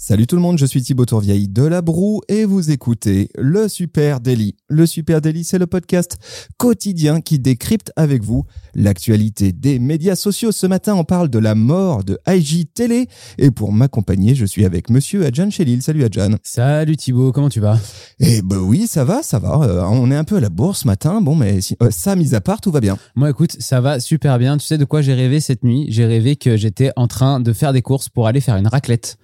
Salut tout le monde, je suis Thibaut Tourvieille de La Broue et vous écoutez le Super Daily. Le Super Daily, c'est le podcast quotidien qui décrypte avec vous l'actualité des médias sociaux. Ce matin, on parle de la mort de IG Télé et pour m'accompagner, je suis avec monsieur Adjan Chelil. Salut Adjan. Salut Thibaut, comment tu vas? Eh ben oui, ça va, ça va. Euh, on est un peu à la bourse ce matin, bon mais si- euh, ça mis à part, tout va bien. Moi écoute, ça va super bien. Tu sais de quoi j'ai rêvé cette nuit? J'ai rêvé que j'étais en train de faire des courses pour aller faire une raclette.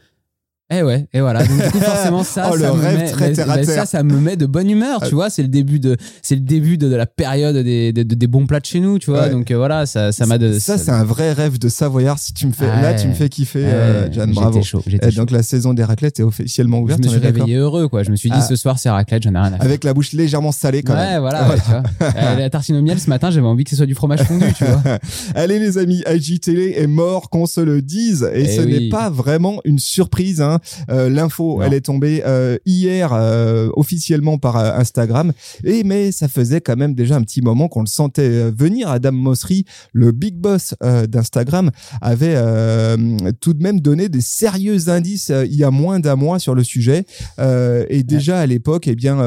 Eh ouais, et voilà. Donc, du coup, forcément, ça, Oh, ça, me met, très mais- terre à mais terre. ça, ça me met de bonne humeur, tu vois. C'est le début de, c'est le début de, de la période des, des, des bons plats de chez nous, tu vois. Ouais. Donc euh, voilà, ça, ça m'a de. Ça, c'est un vrai rêve de Savoyard. Si tu me fais, Ouais. là, tu me fais kiffer, Ouais, euh, j'étais bravo. chaud, j'étais Et chaud. donc la saison des raclettes est officiellement Je ouverte. me on suis réveillé heureux, quoi. Je me suis dit, Ah. ce soir, c'est raclette, j'en ai rien à faire. Avec la bouche légèrement salée quand ouais, même. voilà, ouais, tu vois. Euh, la tartine au miel ce matin, j'avais envie que ce soit du fromage fondu, tu vois. Allez les amis, IG Télé est mort qu'on se le dise et Eh ce n'est pas vraiment une surprise. Hein. Euh, L'info, elle est tombée euh, hier euh, officiellement par Instagram et mais ça faisait quand même déjà un petit moment qu'on le sentait venir. Adam Mosseri, le big boss d'Instagram, avait tout de même donné des sérieux indices il y a moins d'un mois sur le sujet et déjà à l'époque, eh bien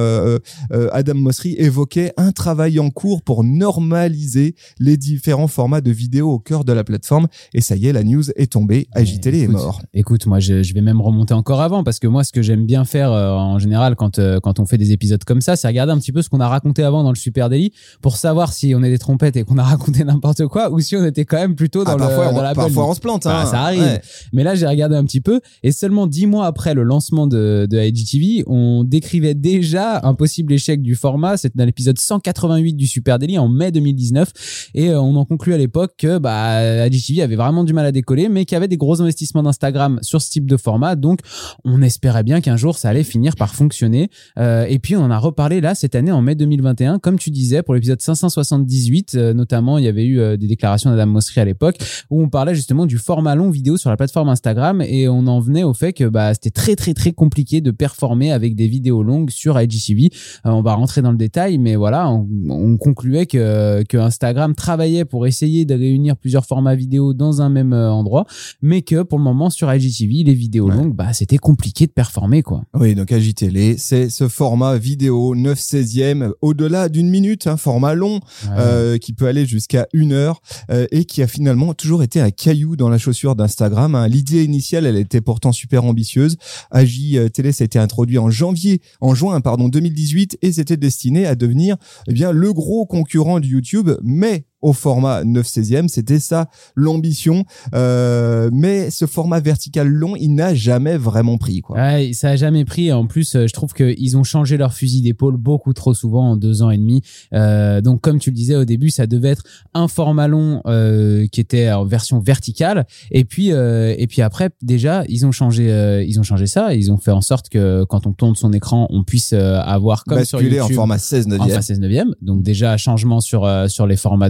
Adam Mosseri évoquait un travail en cours pour normaliser les différents formats de vidéos au cœur de la plateforme. Et ça y est, la news est tombée. AJTélé est mort. Écoute, moi, je, je vais même remonter encore avant parce que moi, ce que j'aime bien faire euh, en général quand euh, quand on fait des épisodes comme ça, c'est regarder un petit peu ce qu'on a raconté avant dans le Super Daily pour savoir si on est des trompettes et qu'on a raconté n'importe quoi ou si on était quand même plutôt dans, Ah, le, parfois, dans on, la parfois on se plante. Bah, hein. ça arrive. Ouais. Mais là, j'ai regardé un petit peu et seulement dix mois après le lancement de, de IGTV, on décrivait déjà un possible échec du format. C'était dans l'épisode 188 du Super Daily en mai 2019 et euh, on en conclut à l'époque que bah, IGTV avait vraiment du mal à décoller, mais qu'il y avait des gros investissements d'Instagram sur ce type de format. Donc, on espérait bien qu'un jour ça allait finir par fonctionner. Euh, et puis, on en a reparlé là cette année en mai 2021, comme tu disais pour l'épisode 578 euh, notamment. Il y avait eu euh, des déclarations d'Adam Mosseri à l'époque où on parlait justement du format long vidéo sur la plateforme Instagram et on en venait au fait que bah, c'était très très très compliqué de performer avec des vidéos longues sur IGTV. Euh, on va rentrer dans le détail, mais voilà, on, on concluait que, que Instagram travaillait pour essayer de réunir plusieurs formats vidéo dans un même euh, endroit, mais que pour le moment sur IGTV, les vidéos Ouais. longues, bah, c'était compliqué de performer quoi. Oui, donc AJTélé, c'est ce format vidéo 9 16e, au-delà d'une minute, un format long euh, qui peut aller jusqu'à une heure euh, et qui a finalement toujours été un caillou dans la chaussure d'Instagram. hein. L'idée initiale, elle était pourtant super ambitieuse. AJ euh, Télé, ça a été introduit en janvier, en juin, pardon, 2018 et c'était destiné à devenir eh bien le gros concurrent de YouTube, mais au format 9 16e, c'était ça l'ambition. Euh, mais ce format vertical long, il n'a jamais vraiment pris quoi. Ouais, ça a jamais pris. En plus, euh, je trouve qu'ils ont changé leur fusil d'épaule beaucoup trop souvent en deux ans et demi. Euh, donc, comme tu le disais au début, ça devait être un format long euh, qui était en version verticale. Et puis, euh, et puis après, déjà, ils ont changé, euh, ils ont changé ça. Ils ont fait en sorte que quand on tourne son écran, on puisse avoir comme sur Basculer en YouTube, format 16 9 Enfin, 16 neuvième. Donc déjà changement sur euh, sur les formats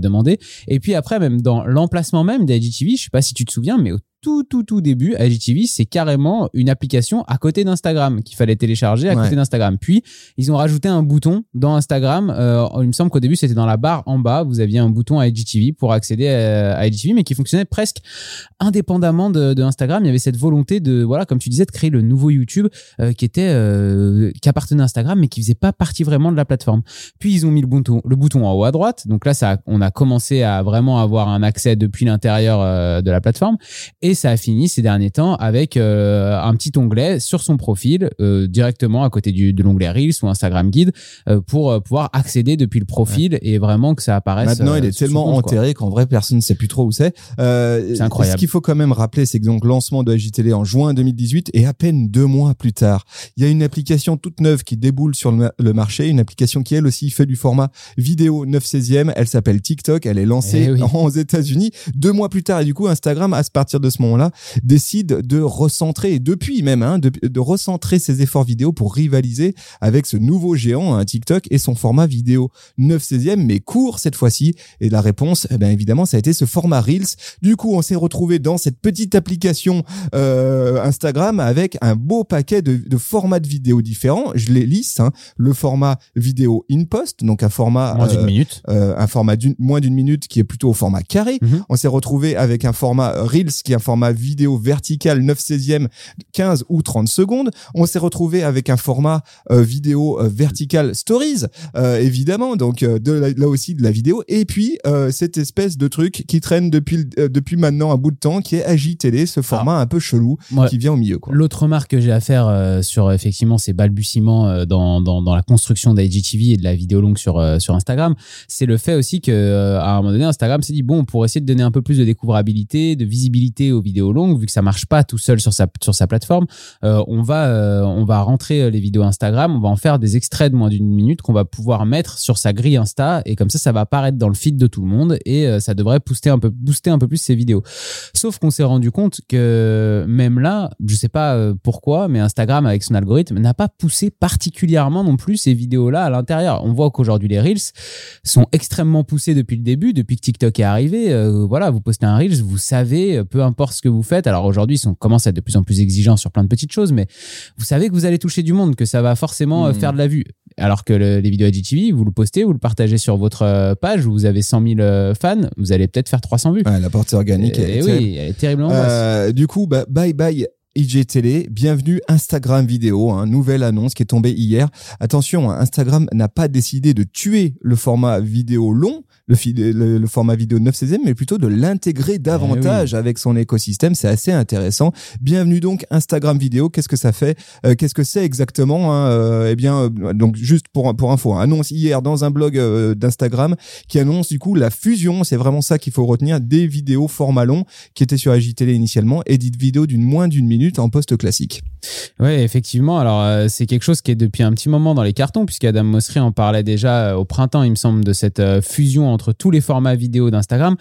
Et puis après même dans l'emplacement même d'IGTV, je sais pas si tu te souviens, mais au tout tout tout début, IGTV c'est carrément une application à côté d'Instagram qu'il fallait télécharger à Ouais. côté d'Instagram. Puis ils ont rajouté un bouton dans Instagram. Euh, il me semble qu'au début c'était dans la barre en bas, vous aviez un bouton IGTV pour accéder à, à IGTV, mais qui fonctionnait presque indépendamment de, de Instagram. Il y avait cette volonté de voilà comme tu disais de créer le nouveau YouTube euh, qui était euh, qui appartenait à Instagram mais qui faisait pas partie vraiment de la plateforme. Puis ils ont mis le bouton, le bouton en haut à droite. Donc là, ça, on a commencé à vraiment avoir un accès depuis l'intérieur euh, de la plateforme. Et ça a fini ces derniers temps avec euh, un petit onglet sur son profil, euh, directement à côté du, de l'onglet Reels ou Instagram Guide, euh, pour pouvoir accéder depuis le profil et vraiment que ça apparaisse. Maintenant, il est tellement compte, enterré qu'en vrai, personne ne sait plus trop où c'est. C'est incroyable. Ce qu'il faut quand même rappeler, c'est que donc lancement de AJTélé en juin 2018 et à peine deux mois plus tard, il y a une application toute neuve qui déboule sur le, ma- le marché, une application qui elle aussi fait du format vidéo 9 16e. Elle s'appelle TikTok. Elle est lancée Eh oui. aux États-Unis deux mois plus tard et du coup Instagram à partir de ce ce moment-là, décide de recentrer, et depuis même, hein, de, de, recentrer ses efforts vidéo pour rivaliser avec ce nouveau géant, hein, TikTok, et son format vidéo 9 16e, mais court cette fois-ci. Et la réponse, eh bien évidemment, ça a été ce format Reels. Du coup, on s'est retrouvé dans cette petite application euh, Instagram avec un beau paquet de, de formats de vidéos différents. Je les lisse, hein. le format vidéo in post, donc un format moins d'une euh, minute, euh, un format d'une moins d'une minute qui est plutôt au format carré. Mhm. On s'est retrouvé avec un format Reels qui est un format vidéo vertical 9 16e 15 ou 30 secondes. On s'est retrouvé avec un format euh, vidéo euh, vertical stories euh, évidemment donc euh, de la- là aussi de la vidéo et puis cette espèce de truc qui traîne depuis depuis maintenant un bout de temps qui est AJTélé ce format un peu chelou Ouais. qui vient au milieu. L'autre remarque que j'ai à faire sur effectivement ces balbutiements dans, dans, dans la construction d'IGTV et de la vidéo longue sur, sur Instagram, c'est le fait aussi que à un moment donné, Instagram s'est dit bon, pour essayer de donner un peu plus de découvrabilité, de visibilité aux vidéos longues, vu que ça marche pas tout seul sur sa, sur sa plateforme, euh, on, va, euh, on va rentrer euh, les vidéos Instagram, on va en faire des extraits de moins d'une minute qu'on va pouvoir mettre sur sa grille Insta et comme ça, ça va apparaître dans le feed de tout le monde et ça devrait booster un peu, booster un peu plus ces vidéos. Sauf qu'on s'est rendu compte que même là, je sais pas pourquoi, mais Instagram avec son algorithme n'a pas poussé particulièrement non plus ces vidéos-là à l'intérieur. On voit qu'aujourd'hui les reels sont extrêmement poussés depuis le début, depuis que TikTok est arrivé. Voilà, vous postez un reels, vous savez, peu importe ce que vous faites. Alors aujourd'hui, ils sont commencent à être de plus en plus exigeants sur plein de petites choses, mais vous savez que vous allez toucher du monde, que ça va forcément euh, Mhm. faire de la vue. Alors que le- les vidéos IGTV, vous le postez, vous le partagez sur votre euh, page, vous avez 100 000 euh, fans, vous allez peut-être faire 300 vues. Ouais, la portée organique Et, elle est oui, elle est terriblement. Euh, du coup, bah, bye bye IGTélé, bienvenue Instagram vidéo, hein, nouvelle annonce qui est tombée hier. Attention, hein, Instagram n'a pas décidé de tuer le format vidéo long, le, le, le format vidéo 9 16 mais plutôt de l'intégrer davantage avec son écosystème. C'est assez intéressant. Bienvenue donc Instagram vidéo. Qu'est-ce que ça fait? Euh, Qu'est-ce que c'est exactement hein? Euh, Eh bien, euh, donc juste pour pour info, hein, annonce hier dans un blog euh, d'Instagram qui annonce du coup la fusion. C'est vraiment ça qu'il faut retenir des vidéos format long qui étaient sur AJTélé initialement et dites vidéo d'une moins d'une minute en post classique. Ouais, effectivement. Alors, euh, c'est quelque chose qui est depuis un petit moment dans les cartons, puisqu'Adam Mosseri en parlait déjà euh, au printemps, il me semble, de cette euh, fusion entre tous les formats vidéo d'Instagram.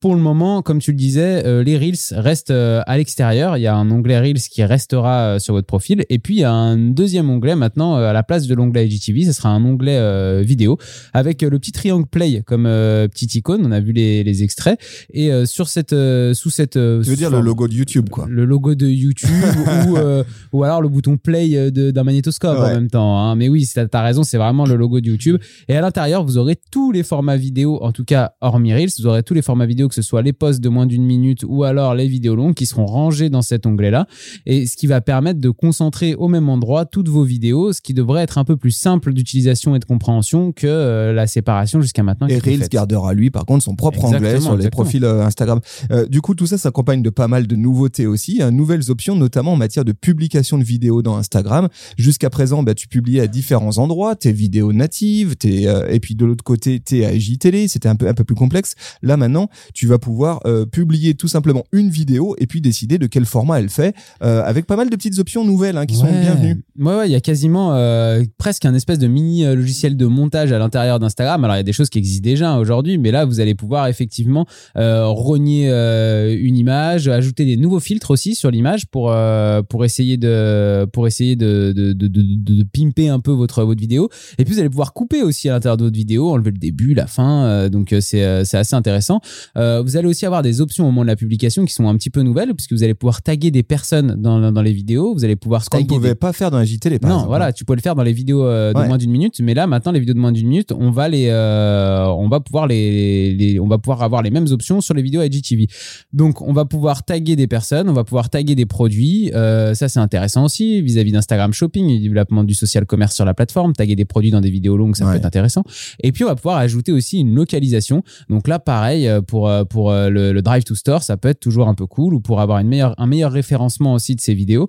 Pour le moment, comme tu le disais, les Reels restent à l'extérieur. Il y a un onglet Reels qui restera sur votre profil. Et puis, il y a un deuxième onglet maintenant à la place de l'onglet IGTV. Ce sera un onglet vidéo avec le petit triangle play comme petite icône. On a vu les, les extraits. Et sur cette, sous cette. Tu veux dire le logo de YouTube quoi le logo de YouTube ou, euh, ou alors le bouton play euh, d'un magnétoscope en même temps. hein. Mais oui, t'as as raison, c'est vraiment le logo de YouTube. Et à l'intérieur, vous aurez tous les formats vidéo, en tout cas hormis Reels, vous aurez tous les formats vidéo, que ce soit les posts de moins d'une minute ou alors les vidéos longues qui seront rangés dans cet onglet-là. Et ce qui va permettre de concentrer au même endroit toutes vos vidéos, ce qui devrait être un peu plus simple d'utilisation et de compréhension que euh, la séparation jusqu'à maintenant. Et Reels gardera lui par contre son propre Exactement, anglais sur les exactement. profils euh, Instagram. Du coup tout ça s'accompagne de pas mal de nouveautés aussi, hein, nouvelles options notamment en matière de publication de vidéos dans Instagram. Jusqu'à présent bah, tu publiais à différents endroits tes vidéos natives, tes, euh, et puis de l'autre côté tes AJTélé, c'était un peu un peu plus complexe. Là maintenant tu vas pouvoir euh, publier tout simplement une vidéo et puis décider de quel format elle fait euh, avec pas mal de petites options nouvelles hein, qui sont bienvenues. Ouais, ouais, il y a quasiment presque un espèce de mini logiciel de montage à l'intérieur d'Instagram. Alors, il y a des choses qui existent déjà aujourd'hui, mais là, vous allez pouvoir effectivement rogner une image, ajouter des nouveaux filtres aussi sur l'image pour euh, pour essayer de pour essayer de de, de, de, pimper un peu votre votre vidéo. Et puis, vous allez pouvoir couper aussi à l'intérieur de votre vidéo, enlever le début, la fin. euh, donc, euh, c'est c'est assez intéressant. Vous allez aussi avoir des options au moment de la publication qui sont un petit peu nouvelles, puisque vous allez pouvoir taguer des personnes dans dans les vidéos. Vous allez pouvoir Ce qu'on ne taguer des pouvait pas faire dans AJTélé par non, exemple. voilà, tu peux le faire dans les vidéos de Ouais. moins d'une minute, mais là maintenant les vidéos de moins d'une minute, on va les, on va pouvoir les, les- on va pouvoir avoir les mêmes options sur les vidéos IGTV. Donc on va pouvoir taguer des personnes, on va pouvoir taguer des produits. Euh, ça c'est intéressant aussi vis-à-vis d'Instagram Shopping, et du développement du social commerce sur la plateforme, taguer des produits dans des vidéos longues, ça Ouais. peut être intéressant. Et puis on va pouvoir ajouter aussi une localisation. Donc là pareil euh, pour euh, pour le, le drive to store, ça peut être toujours un peu cool ou pour avoir une meilleure un meilleur référencement aussi de ces vidéos.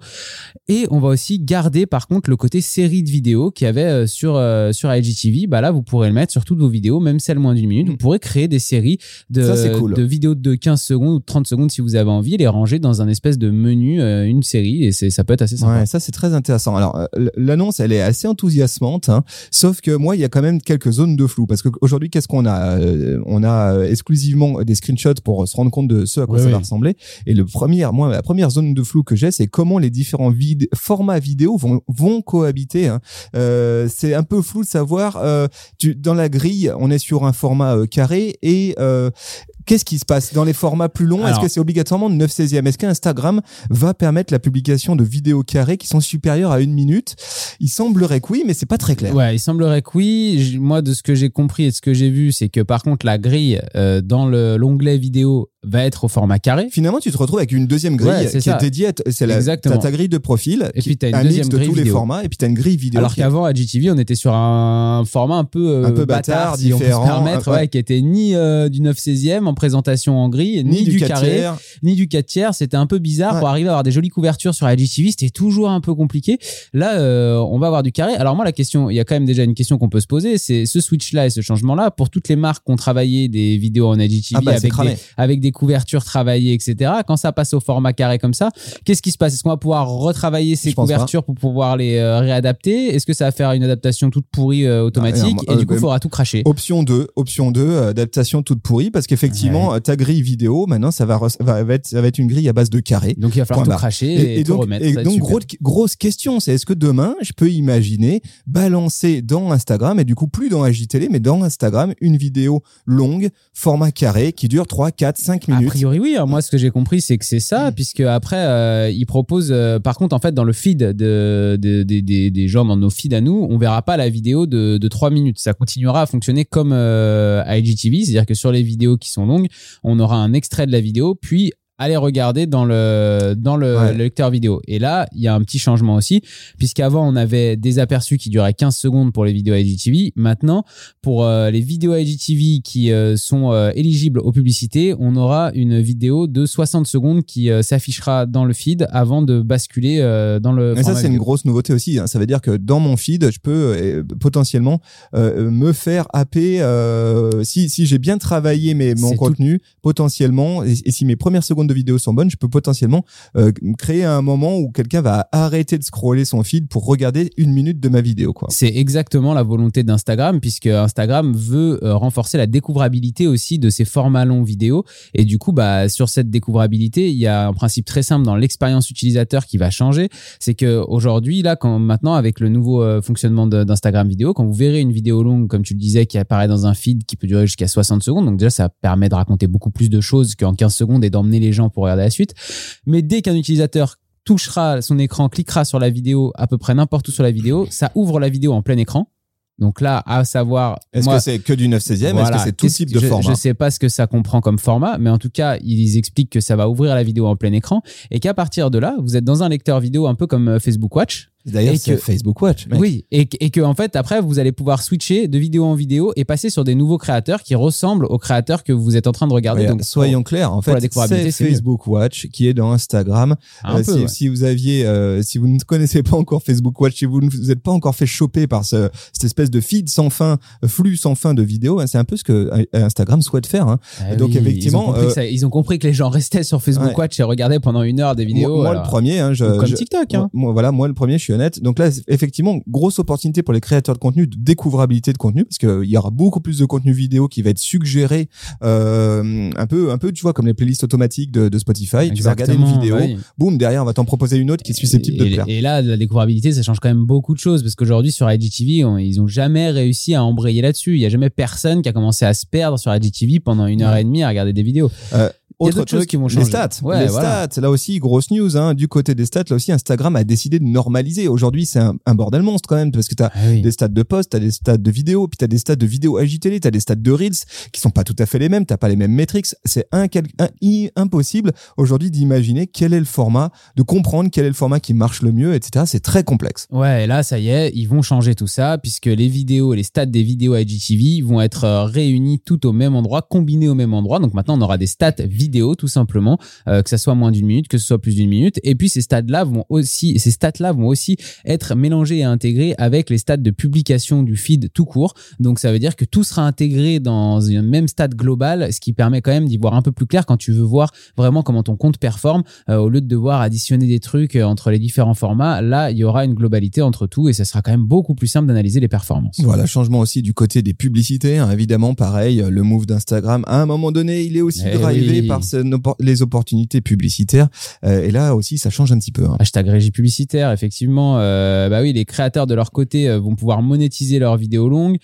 Et on va aussi garder par contre le côté série de vidéos qu'il y avait sur, sur IGTV. Bah là, vous pourrez le mettre sur toutes vos vidéos, même celles moins d'une minute. Mm. Vous pourrez créer des séries de, Ça, c'est cool. de vidéos de 15 secondes ou de 30 secondes si vous avez envie, les ranger dans un espèce de menu, une série et c'est ça peut être assez sympa. Ouais, ça c'est très intéressant. Alors euh, l'annonce, elle est assez enthousiasmante, hein, sauf que moi, il y a quand même quelques zones de flou parce qu'aujourd'hui, qu'est-ce qu'on a Euh, On a euh, exclusivement des screenshots pour se rendre compte de ce à quoi ça va ressembler. Et le premier, moi, la première zone de flou que j'ai, c'est comment les différents vid- formats vidéo vont vont cohabiter. hein. Euh, c'est un peu flou de savoir. Euh, tu, dans la grille, on est sur un format euh, carré et euh, Qu'est-ce qui se passe dans les formats plus longs? Est-ce que c'est obligatoirement de 9 16e Est-ce qu'Instagram va permettre la publication de vidéos carrées qui sont supérieures à une minute? Il semblerait que oui, mais c'est pas très clair. Ouais, il semblerait que oui. Moi, de ce que j'ai compris et de ce que j'ai vu, c'est que par contre, la grille euh, dans le- l'onglet vidéo va être au format carré. Finalement, tu te retrouves avec une deuxième grille Ouais, qui ça. est dédiée. à C'est la Exactement. t'as ta grille de profil. Et qui puis, t'as une un mix deuxième de grille tous les formats. Et puis t'as une grille vidéo. Alors qu'avant, à GTV, on était sur un format un peu, euh, Un peu bâtard, si on peut se différent, permettre, ouais. ouais, qui était ni euh, du 9 16e en présentation en grille, ni, ni du 4 carré, tiers. ni du 4 tiers. C'était un peu bizarre Ouais. pour arriver à avoir des jolies couvertures sur IGTV. C'était toujours un peu compliqué. Là, euh, on va avoir du carré. Alors moi, la question, il y a quand même déjà une question qu'on peut se poser, c'est ce switch-là et ce changement-là pour toutes les marques qui ont travaillé des vidéos en IGTV Ah bah, des avec des couvertures travaillées, etc. Quand ça passe au format carré comme ça, qu'est-ce qui se passe? Est-ce qu'on va pouvoir retravailler ces couvertures pour pouvoir les euh, réadapter? Est-ce que ça va faire une adaptation toute pourrie euh, automatique? Ah, et du coup, euh, il faudra tout cracher. Option 2, option 2, euh, adaptation toute pourrie parce qu'effectivement, ta grille vidéo, maintenant, ça va, re- va, va être, ça va être une grille à base de carrés. Donc il va falloir tout cracher et, tout donc, remettre. et donc gros- grosse question, c'est est-ce que demain, je peux imaginer balancer dans Instagram, et du coup plus dans IGTV, mais dans Instagram, une vidéo longue, format carré, qui dure 3, 4, 5 A minutes. priori, oui. hein. Moi, ce que j'ai compris, c'est que c'est ça, puisque après, euh, ils proposent. euh, par contre, en fait, dans le feed de, de- de- des- gens, dans nos feeds à nous, on verra pas la vidéo de, de 3 minutes. Ça continuera à fonctionner comme euh, IGTV, c'est-à-dire que sur les vidéos qui sont longues, on aura un extrait de la vidéo, puis aller regarder dans le dans le, Ouais. le lecteur vidéo. Et là, il y a un petit changement aussi, puisqu'avant on avait des aperçus qui duraient 15 secondes pour les vidéos IGTV. Maintenant, pour euh, les vidéos IGTV qui euh, sont euh, éligibles aux publicités, on aura une vidéo de 60 secondes qui s'affichera dans le feed avant de basculer dans le. Et ça, c'est une grosse nouveauté aussi. hein. Ça veut dire que dans mon feed, je peux potentiellement me faire happer. si si j'ai bien travaillé mes, mon tout. contenu, potentiellement, et, et si mes premières secondes de vidéo sont bonnes, je peux potentiellement euh, créer un moment où quelqu'un va arrêter de scroller son feed pour regarder une minute de ma vidéo. C'est exactement la volonté d'Instagram, puisque Instagram veut euh, renforcer la découvrabilité aussi de ces formats longs vidéo. Et du coup, bah, sur cette découvrabilité, il y a un principe très simple dans l'expérience utilisateur qui va changer. C'est que aujourd'hui, là, quand maintenant, avec le nouveau euh, fonctionnement d'Instagram vidéo, quand vous verrez une vidéo longue, comme tu le disais, qui apparaît dans un feed qui peut durer jusqu'à 60 secondes, donc déjà, ça permet de raconter beaucoup plus de choses qu'en 15 secondes et d'emmener les gens pour regarder la suite. Mais dès qu'un utilisateur touchera son écran, cliquera sur la vidéo à peu près n'importe où sur la vidéo, ça ouvre la vidéo en plein écran. Donc là, à savoir, Est-ce que c'est que du 9 16e Est-ce voilà, que c'est tout type de je, format? Je sais pas ce que ça comprend comme format, mais en tout cas, ils expliquent que ça va ouvrir la vidéo en plein écran et qu'à partir de là, vous êtes dans un lecteur vidéo un peu comme euh, Facebook Watch. D'ailleurs, c'est Facebook Watch. mec. Oui, et, et que en fait, après, vous allez pouvoir switcher de vidéo en vidéo et passer sur des nouveaux créateurs qui ressemblent aux créateurs que vous êtes en train de regarder. Ouais, Donc, soyons clairs, en fait, c'est mieux. Facebook Watch qui est dans Instagram. Euh, peu, si, ouais. si vous aviez, euh, si vous ne connaissez pas encore Facebook Watch, si vous ne vous êtes pas encore fait choper par ce, cette espèce de feed sans fin, euh, flux sans fin de vidéos, hein, c'est un peu ce que euh, Instagram souhaite faire. Hein. Ah donc, oui, effectivement, ils ont, compris euh, ça- ils ont compris que les gens restaient sur Facebook Ouais. Watch et regardaient pendant une heure des vidéos. moi, le premier, hein, je, comme je- TikTok. Hein. moi, voilà, moi le premier, je suis Donc là, effectivement, grosse opportunité pour les créateurs de contenu, de découvrabilité de contenu, parce qu'il y aura beaucoup plus de contenu vidéo qui va être suggéré, euh, un peu, un peu, tu vois, comme les playlists automatiques de, de Spotify. Tu vas regarder une vidéo, oui. boum, derrière, on va t'en proposer une autre qui est susceptible de te plaire. et là, la découvrabilité, ça change quand même beaucoup de choses parce qu'aujourd'hui, sur IGTV, on- ils ont jamais réussi à embrayer là-dessus. Il y a jamais personne qui a commencé à se perdre sur IGTV pendant une heure et demie à regarder des vidéos. A Autre truc, qui vont les changer. stats. Ouais, les voilà. stats, là aussi, grosse news. Hein, du côté des stats, là aussi, Instagram a décidé de normaliser. Aujourd'hui, c'est un, un bordel monstre quand même, parce que tu as Ah oui. des stats de post, tu as des stats de vidéo, puis tu as des stats de vidéo AJTV, tu as des stats de Reels qui sont pas tout à fait les mêmes, tu pas les mêmes métriques. C'est un, un- i- impossible aujourd'hui d'imaginer quel est le format, de comprendre quel est le format qui marche le mieux, etc. C'est très complexe. Ouais, et là, ça y est, ils vont changer tout ça puisque les vidéos, les stats des vidéos IGTV vont être euh, réunis tout au même endroit, combinés au même endroit. Donc maintenant, on aura des stats vidéo vidéo tout simplement, que ça soit moins d'une minute, que ce soit plus d'une minute. Et puis ces stades-là vont aussi, ces stats-là vont aussi être mélangés et intégrés avec les stats de publication du feed tout court. Donc ça veut dire que tout sera intégré dans un même stade global, ce qui permet quand même d'y voir un peu plus clair quand tu veux voir vraiment comment ton compte performe, au lieu de devoir additionner des trucs entre les différents formats. Là, il y aura une globalité entre tout et ça sera quand même beaucoup plus simple d'analyser les performances. Voilà, changement aussi du côté des publicités. Hein, évidemment, pareil, le move d'Instagram, à un moment donné, il est aussi Eh drivé oui. par les opportunités publicitaires. Euh, et là aussi, ça change un petit peu. hein. Hashtag régie publicitaire, effectivement. euh, bah oui, les créateurs de leur côté euh, vont pouvoir monétiser leurs vidéos longues.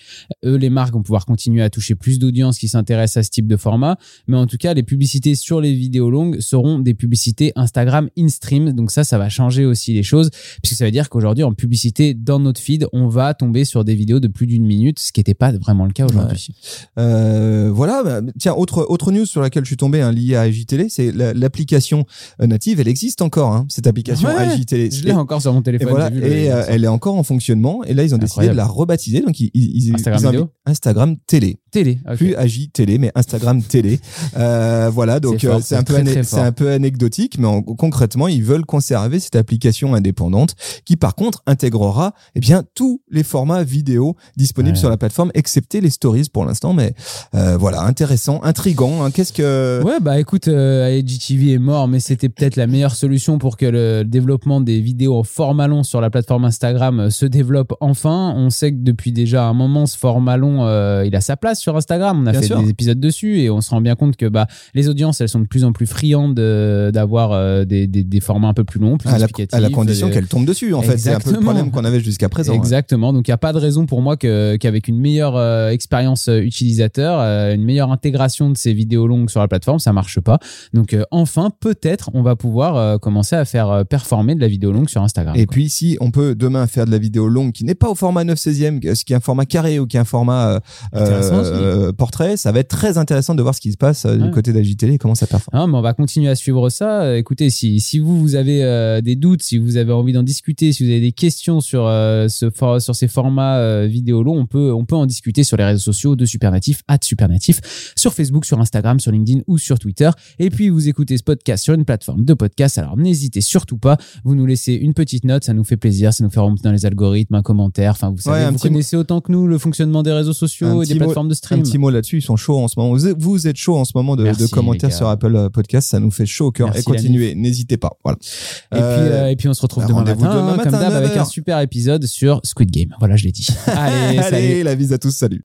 Eux, les marques vont pouvoir continuer à toucher plus d'audience qui s'intéressent à ce type de format. Mais en tout cas, les publicités sur les vidéos longues seront des publicités Instagram in-stream. Donc ça, ça va changer aussi les choses. Puisque ça veut dire qu'aujourd'hui, en publicité dans notre feed, on va tomber sur des vidéos de plus d'une minute, ce qui n'était pas vraiment le cas aujourd'hui. Euh, voilà. bah, Tiens, autre autre news sur laquelle je suis tombé hein, liée à AJTélé, c'est la- l'application euh, native. Elle existe encore, hein, cette application Ouais, AJTélé. Je l'ai encore sur mon Et téléphone. voilà, j'ai vu le- et euh, elle est encore en fonctionnement. Et là, ils ont décidé Incroyable. de la rebaptiser. Donc, ils, ils, Instagram ils Instagram Télé. Télé. ok. Plus AJ Télé, mais Instagram Télé. Euh, voilà, donc C'est euh, c'est un peu c'est un peu anecdotique, mais en- concrètement, ils veulent conserver cette application indépendante qui, par contre, intégrera eh bien tous les formats vidéo disponibles Ouais. sur la plateforme, excepté les stories pour l'instant. Mais euh, voilà, intéressant, intrigant. hein. Qu'est-ce que Ouais, bah écoute, euh, IGTV est mort, mais c'était peut-être la meilleure solution pour que le développement des vidéos en format long sur la plateforme Instagram euh, se développe enfin. On sait que depuis déjà un moment, ce format long, euh, il a sa place sur Instagram. On a Bien fait sûr. des épisodes dessus et on se rend bien compte que bah, les audiences, elles sont de plus en plus friandes de- d'avoir euh, des, des, des formats un peu plus longs, plus à la, à la condition euh, qu'elle tombe dessus, en fait, c'est un peu le problème qu'on avait jusqu'à présent. Exactement. Donc, il n'y a pas de raison pour moi qu'avec une meilleure expérience utilisateur, une meilleure intégration de ces vidéos longues sur la plateforme, ça marche pas. Donc, euh, enfin, peut-être, on va pouvoir euh, commencer à faire euh, performer de la vidéo longue sur Instagram. Et quoi. puis, si on peut demain faire de la vidéo longue qui n'est pas au format 9 16e, ce qui est un format carré ou qui est un format euh, portrait, ça va être très intéressant de voir ce qui se passe Ouais. du côté d'Agitélé et comment ça performe. Mais on va continuer à suivre ça. Écoutez, si, si vous, vous avez des doutes, si vous avez envie d'en discuter, si vous avez des questions sur, ce for- sur ces formats vidéo longs, on peut, on peut en discuter sur les réseaux sociaux de Supernatif, at Supernatif, sur Facebook, sur Instagram, sur LinkedIn ou sur Twitter. Et puis, vous écoutez ce podcast sur une plateforme de podcast. Alors, n'hésitez surtout pas. Vous nous laissez une petite note, ça nous fait plaisir, ça nous fait remonter dans les algorithmes, un commentaire. Enfin, vous savez, Ouais, un vous connaissez autant que nous le fonctionnement des réseaux sociaux Un et des mot- plateformes de Un stream. petit mot là-dessus, ils sont chauds en ce moment. Vous êtes, vous êtes chaud en ce moment de, Merci, de commentaires sur Apple euh, Podcast, ça nous fait chaud au cœur. Merci, et continuez, n'hésitez pas. Voilà. Et, puis, euh, et puis on se retrouve bah, demain matin, demain hein, matin, comme d'hab, avec 9 un super épisode sur Squid Game. Voilà, je l'ai dit. Allez, salut. Allez, la bise à tous, salut.